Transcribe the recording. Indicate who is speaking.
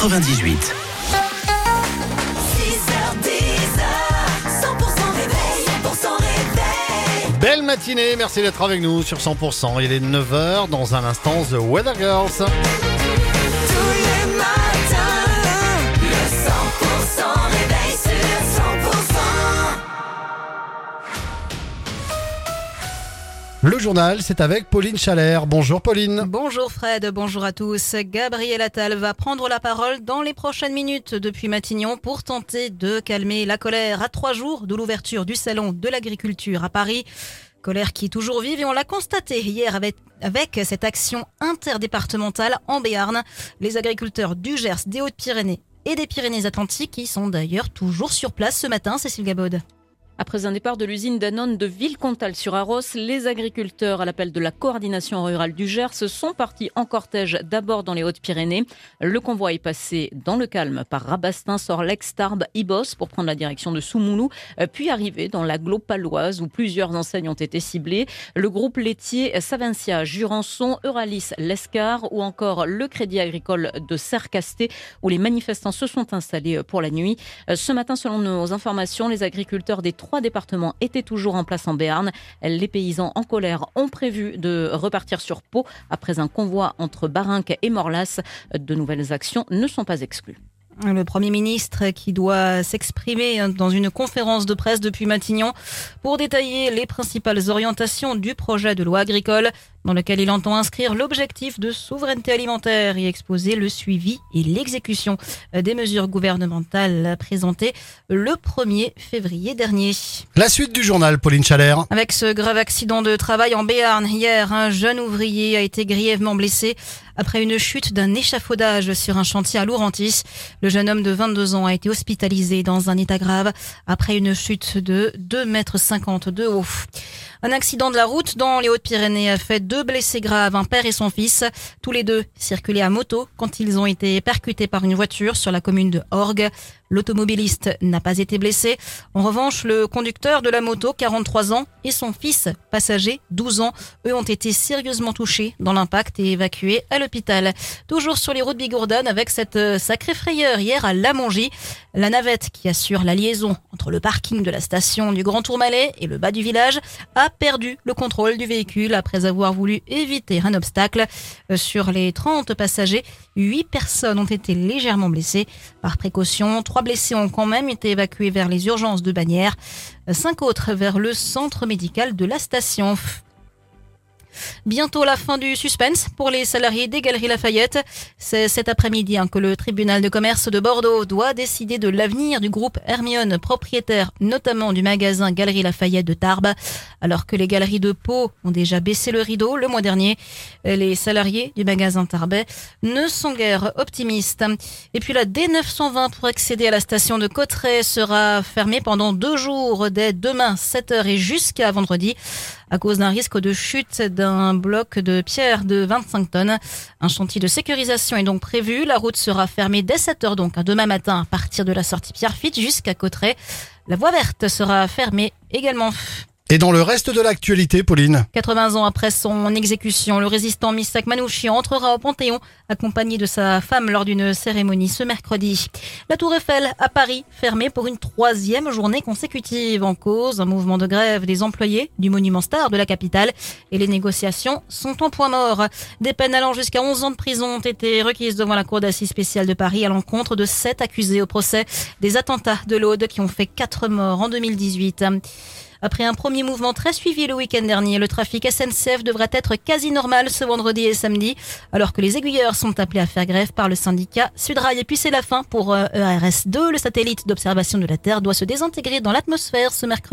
Speaker 1: 98.
Speaker 2: Belle matinée, merci d'être avec nous sur 100%. Il est 9h, dans un instant, The Weather Girls. Le journal, c'est avec Pauline Chalère. Bonjour Pauline.
Speaker 3: Bonjour Fred, bonjour à tous. Gabriel Attal va prendre la parole dans les prochaines minutes depuis Matignon pour tenter de calmer la colère à trois jours de l'ouverture du salon de l'agriculture à Paris. Colère qui est toujours vive et on l'a constaté hier avec, cette action interdépartementale en Béarn. Les agriculteurs du Gers, des Hautes-Pyrénées et des Pyrénées-Atlantiques qui sont d'ailleurs toujours sur place ce matin, Cécile Gabod.
Speaker 4: Après un départ de l'usine Danone de Villecontal sur Arros, les agriculteurs, à l'appel de la coordination rurale du Gers, sont partis en cortège d'abord dans les Hautes-Pyrénées. Le convoi est passé dans le calme par Rabastin, Sorlex, Tarbes, Ibos pour prendre la direction de Soumoulou, puis arrivé dans l'agglo paloise où plusieurs enseignes ont été ciblées. Le groupe laitier Savincia, Jurançon, Euralis, Lescar ou encore le Crédit agricole de Sercasté où les manifestants se sont installés pour la nuit. Ce matin, selon nos informations, les agriculteurs des départements étaient toujours en place en Béarn. Les paysans en colère ont prévu de repartir sur Pau après un convoi entre Barinque et Morlas. De nouvelles actions ne sont pas exclues.
Speaker 3: Le Premier ministre qui doit s'exprimer dans une conférence de presse depuis Matignon pour détailler les principales orientations du projet de loi agricole dans lequel il entend inscrire l'objectif de souveraineté alimentaire et exposer le suivi et l'exécution des mesures gouvernementales présentées le 1er février dernier.
Speaker 2: La suite du journal, Pauline Chalère.
Speaker 3: Avec ce grave accident de travail en Béarn, hier, un jeune ouvrier a été grièvement blessé après une chute d'un échafaudage sur un chantier à Lourentis. Le jeune homme de 22 ans a été hospitalisé dans un état grave après une chute de 2,50 mètres de haut. Un accident de la route dans les Hautes-Pyrénées a fait deux blessés graves, un père et son fils. Tous les deux circulaient à moto quand ils ont été percutés par une voiture sur la commune de Orgue. L'automobiliste n'a pas été blessé. En revanche, le conducteur de la moto, 43 ans, et son fils, passager, 12 ans, eux ont été sérieusement touchés dans l'impact et évacués à l'hôpital. Toujours sur les routes Bigourdan avec cette sacrée frayeur hier à Lamongie. La navette qui assure la liaison entre le parking de la station du Grand Tourmalet et le bas du village a perdu le contrôle du véhicule après avoir voulu éviter un obstacle. Sur les 30 passagers, 8 personnes ont été légèrement blessées. Par précaution, 3 blessés ont quand même été évacués vers les urgences de Bagnères, 5 autres vers le centre médical de la station. Bientôt la fin du suspense pour les salariés des Galeries Lafayette. C'est cet après-midi hein, que le tribunal de commerce de Bordeaux doit décider de l'avenir du groupe Hermione, propriétaire notamment du magasin Galeries Lafayette de Tarbes. Alors que les galeries de Pau ont déjà baissé le rideau le mois dernier, les salariés du magasin Tarbet ne sont guère optimistes. Et puis la D920 pour accéder à la station de Cotteret sera fermée pendant deux jours dès demain 7h et jusqu'à vendredi à cause d'un risque de chute d'un bloc de pierre de 25 tonnes. Un chantier de sécurisation est donc prévu. La route sera fermée dès 7 heures donc demain matin à partir de la sortie Pierrefitte jusqu'à Cotteret. La voie verte sera fermée également.
Speaker 2: Et dans le reste de l'actualité, Pauline
Speaker 3: 80 ans après son exécution, le résistant Misak Manouchi entrera au Panthéon accompagné de sa femme lors d'une cérémonie ce mercredi. La Tour Eiffel à Paris fermée pour une troisième journée consécutive en cause un mouvement de grève des employés du monument star de la capitale et les négociations sont en point mort. Des peines allant jusqu'à 11 ans de prison ont été requises devant la Cour d'assises spéciale de Paris à l'encontre de sept accusés au procès des attentats de l'Aude qui ont fait quatre morts en 2018. Après un premier mouvement très suivi le week-end dernier, le trafic SNCF devrait être quasi normal ce vendredi et samedi, alors que les aiguilleurs sont appelés à faire grève par le syndicat Sudrail. Et puis c'est la fin pour ERS2. Le satellite d'observation de la Terre doit se désintégrer dans l'atmosphère ce mercredi.